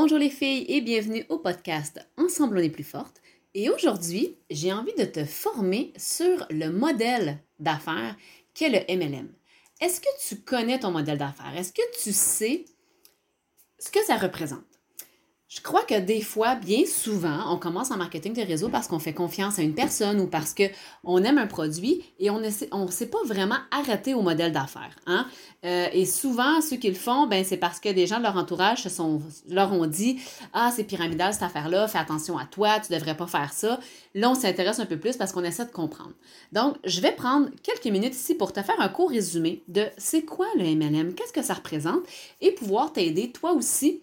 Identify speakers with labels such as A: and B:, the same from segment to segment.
A: Bonjour les filles et bienvenue au podcast Ensemble on est plus forte. Et aujourd'hui, j'ai envie de te former sur le modèle d'affaires qu'est le MLM. Est-ce que tu connais ton modèle d'affaires? Est-ce que tu sais ce que ça représente? Je crois que des fois, bien souvent, on commence en marketing de réseau parce qu'on fait confiance à une personne ou parce qu'on aime un produit et on ne s'est pas vraiment arrêté au modèle d'affaires. Hein? Euh, et souvent, ceux qui le font, ben, c'est parce que des gens de leur entourage se sont, leur ont dit Ah, c'est pyramidal cette affaire-là, fais attention à toi, tu ne devrais pas faire ça. Là, on s'intéresse un peu plus parce qu'on essaie de comprendre. Donc, je vais prendre quelques minutes ici pour te faire un court résumé de c'est quoi le MLM, qu'est-ce que ça représente et pouvoir t'aider toi aussi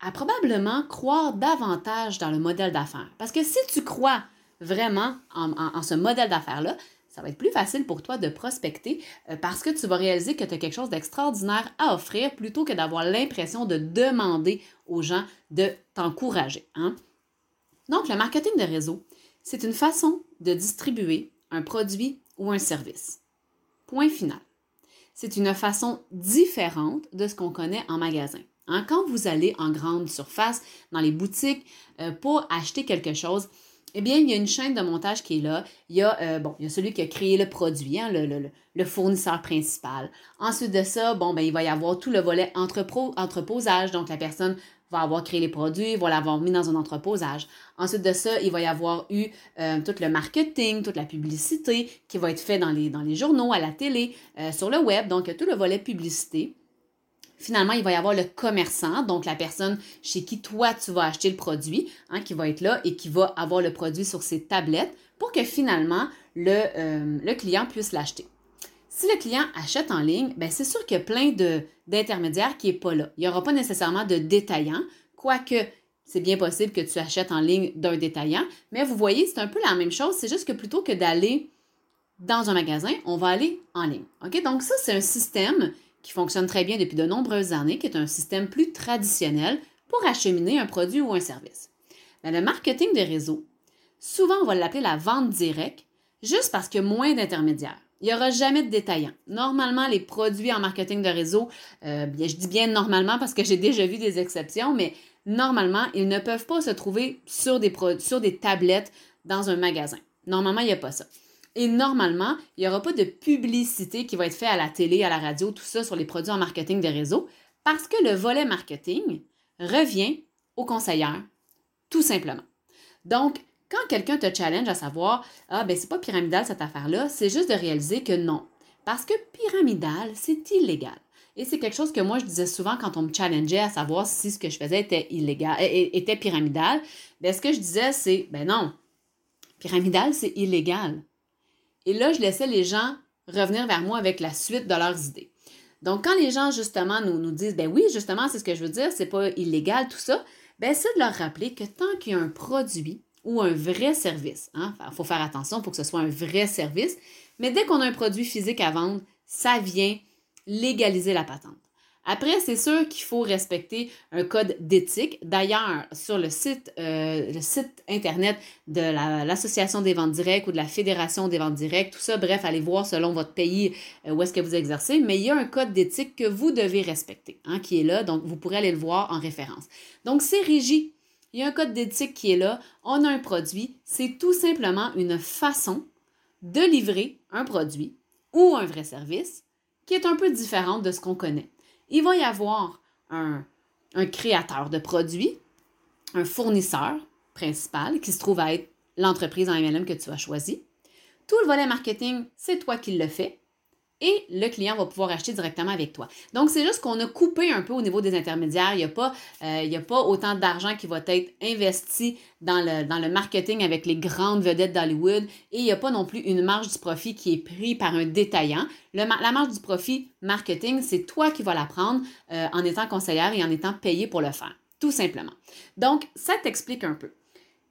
A: à probablement croire davantage dans le modèle d'affaires. Parce que si tu crois vraiment en, ce modèle d'affaires-là, ça va être plus facile pour toi de prospecter euh, parce que tu vas réaliser que tu as quelque chose d'extraordinaire à offrir plutôt que d'avoir l'impression de demander aux gens de t'encourager. Hein. Donc, le marketing de réseau, c'est une façon de distribuer un produit ou un service. Point final. C'est une façon différente de ce qu'on connaît en magasin. Hein, quand vous allez en grande surface, dans les boutiques, euh, pour acheter quelque chose, eh bien, il y a une chaîne de montage qui est là. Il y a, euh, bon, il y a celui qui a créé le produit, hein, le, fournisseur principal. Ensuite de ça, bon, ben, il va y avoir tout le volet entreposage. Donc, la personne va avoir créé les produits, va l'avoir mis dans un entreposage. Ensuite de ça, il va y avoir eu euh, tout le marketing, toute la publicité qui va être fait dans les, dans les journaux, à la télé, sur le web. Donc, tout le volet publicité. Finalement, il va y avoir le commerçant, donc la personne chez qui toi tu vas acheter le produit, hein, qui va être là et qui va avoir le produit sur ses tablettes pour que finalement le, euh, client puisse l'acheter. Si le client achète en ligne, ben c'est sûr qu'il y a plein d'intermédiaires qui n'est pas là. Il n'y aura pas nécessairement de détaillant, quoique c'est bien possible que tu achètes en ligne d'un détaillant, mais vous voyez, c'est un peu la même chose, c'est juste que plutôt que d'aller dans un magasin, on va aller en ligne. Donc ça, c'est un système qui fonctionne très bien depuis de nombreuses années, qui est un système plus traditionnel pour acheminer un produit ou un service. Mais le marketing de réseau, souvent on va l'appeler la vente directe, juste parce qu'il y a moins d'intermédiaires. Il n'y aura jamais de détaillants. Normalement, les produits en marketing de réseau, euh, je dis bien normalement parce que j'ai déjà vu des exceptions, mais normalement, ils ne peuvent pas se trouver sur des, sur des tablettes dans un magasin. Normalement, il n'y a pas ça. Et normalement, il n'y aura pas de publicité qui va être faite à la télé, à la radio, tout ça sur les produits en marketing de réseau, parce que le volet marketing revient aux conseillères, tout simplement. Donc, quand quelqu'un te challenge à savoir Ah, ben c'est pas pyramidal cette affaire-là, c'est juste de réaliser que non. Parce que pyramidal, c'est illégal. Et c'est quelque chose que moi, je disais souvent quand on me challengeait à savoir si ce que je faisais était illégal, était pyramidal. Ben, ce que je disais, c'est ben non, pyramidal, c'est illégal. Et là, je laissais les gens revenir vers moi avec la suite de leurs idées. Donc, quand les gens, justement, nous, disent, ben oui, justement, c'est ce que je veux dire, c'est pas illégal, tout ça, ben c'est de leur rappeler que tant qu'il y a un produit ou un vrai service, il hein, faut faire attention pour que ce soit un vrai service, mais dès qu'on a un produit physique à vendre, ça vient légaliser la patente. Après, c'est sûr qu'il faut respecter un code d'éthique. D'ailleurs, sur le site, euh, le site Internet de l'Association des ventes directes ou de la Fédération des ventes directes, tout ça, bref, allez voir selon votre pays euh, où est-ce que vous exercez, mais il y a un code d'éthique que vous devez respecter, hein, qui est là, donc vous pourrez aller le voir en référence. Donc, c'est régi. Il y a un code d'éthique qui est là. On a un produit. C'est tout simplement une façon de livrer un produit ou un vrai service qui est un peu différente de ce qu'on connaît il va y avoir un, créateur de produits, un fournisseur principal qui se trouve à être l'entreprise en MLM que tu as choisi. Tout le volet marketing, c'est toi qui le fais et le client va pouvoir acheter directement avec toi. Donc, c'est juste qu'on a coupé un peu au niveau des intermédiaires. Il n'y a, pas, euh, a pas autant d'argent qui va être investi dans le, marketing avec les grandes vedettes d'Hollywood et il n'y a pas non plus une marge du profit qui est prise par un détaillant. la marge du profit marketing, c'est toi qui vas la prendre euh, en étant conseillère et en étant payé pour le faire, tout simplement. Donc, ça t'explique un peu.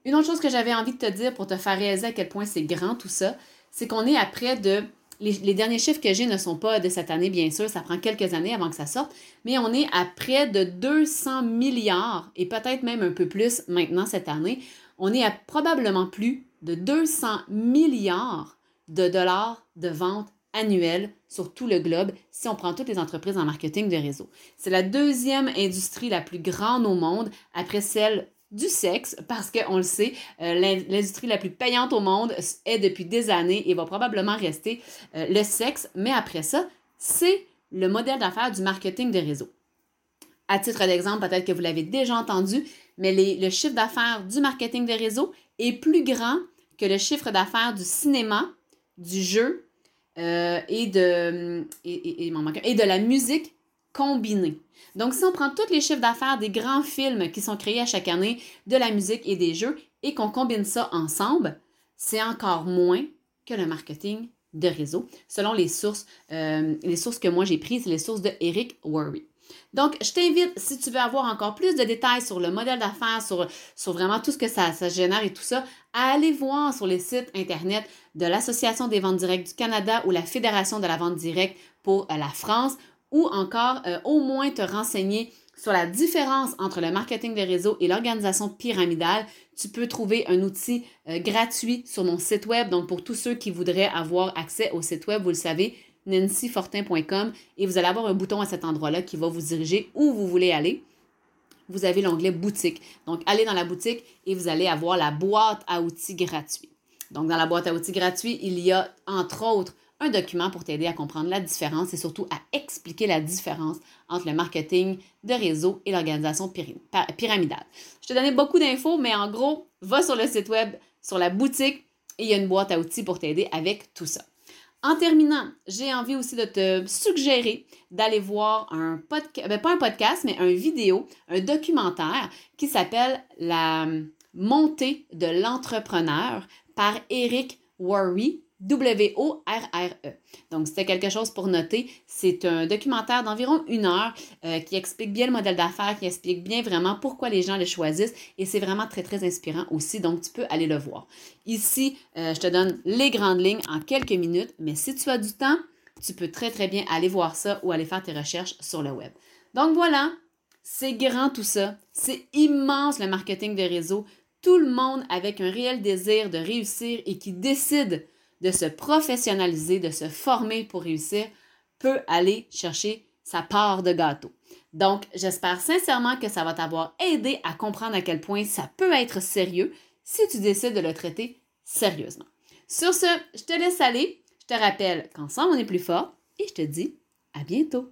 A: Une autre chose que j'avais envie de te dire pour te faire réaliser à quel point c'est grand tout ça, c'est qu'on est à près de les, derniers chiffres que j'ai ne sont pas de cette année, bien sûr, ça prend quelques années avant que ça sorte, mais on est à près de 200 milliards et peut-être même un peu plus maintenant cette année. On est à probablement plus de 200 milliards de dollars de ventes annuel sur tout le globe si on prend toutes les entreprises en marketing de réseau. C'est la deuxième industrie la plus grande au monde après celle du sexe parce qu'on le sait, euh, l'industrie la plus payante au monde est depuis des années et va probablement rester euh, le sexe. Mais après ça, c'est le modèle d'affaires du marketing de réseau. À titre d'exemple, peut-être que vous l'avez déjà entendu, mais le chiffre d'affaires du marketing de réseau est plus grand que le chiffre d'affaires du cinéma, du jeu euh, et, de, et, et, de la musique Donc, si on prend tous les chiffres d'affaires des grands films qui sont créés à chaque année, de la musique et des jeux, et qu'on combine ça ensemble, c'est encore moins que le marketing de réseau, selon les sources, euh, les sources que moi j'ai prises, les sources de Eric Worry. Donc, je t'invite, si tu veux avoir encore plus de détails sur le modèle d'affaires, sur, vraiment tout ce que ça, ça génère et tout ça, à aller voir sur les sites Internet de l'Association des ventes directes du Canada ou la Fédération de la vente directe pour euh, la France, ou encore euh, au moins te renseigner sur la différence entre le marketing de réseau et l'organisation pyramidale, tu peux trouver un outil euh, gratuit sur mon site web. Donc, pour tous ceux qui voudraient avoir accès au site web, vous le savez, nancyfortin.com et vous allez avoir un bouton à cet endroit-là qui va vous diriger où vous voulez aller. Vous avez l'onglet boutique. Donc, allez dans la boutique et vous allez avoir la boîte à outils gratuit. Donc, dans la boîte à outils gratuit, il y a entre autres un document pour t'aider à comprendre la différence et surtout à expliquer la différence entre le marketing de réseau et l'organisation pyramidale. Je te donnais beaucoup d'infos, mais en gros, va sur le site web, sur la boutique, et il y a une boîte à outils pour t'aider avec tout ça. En terminant, j'ai envie aussi de te suggérer d'aller voir un podcast, ben, pas un podcast, mais un vidéo, un documentaire qui s'appelle La montée de l'entrepreneur par Eric Worry W-O-R-R-E. Donc, c'était quelque chose pour noter. C'est un documentaire d'environ une heure euh, qui explique bien le modèle d'affaires, qui explique bien vraiment pourquoi les gens le choisissent et c'est vraiment très, très inspirant aussi. Donc, tu peux aller le voir. Ici, euh, je te donne les grandes lignes en quelques minutes, mais si tu as du temps, tu peux très, très bien aller voir ça ou aller faire tes recherches sur le web. Donc, voilà, c'est grand tout ça. C'est immense le marketing de réseau. Tout le monde avec un réel désir de réussir et qui décide de se professionnaliser, de se former pour réussir, peut aller chercher sa part de gâteau. Donc, j'espère sincèrement que ça va t'avoir aidé à comprendre à quel point ça peut être sérieux si tu décides de le traiter sérieusement. Sur ce, je te laisse aller. Je te rappelle qu'ensemble, on est plus fort et je te dis à bientôt.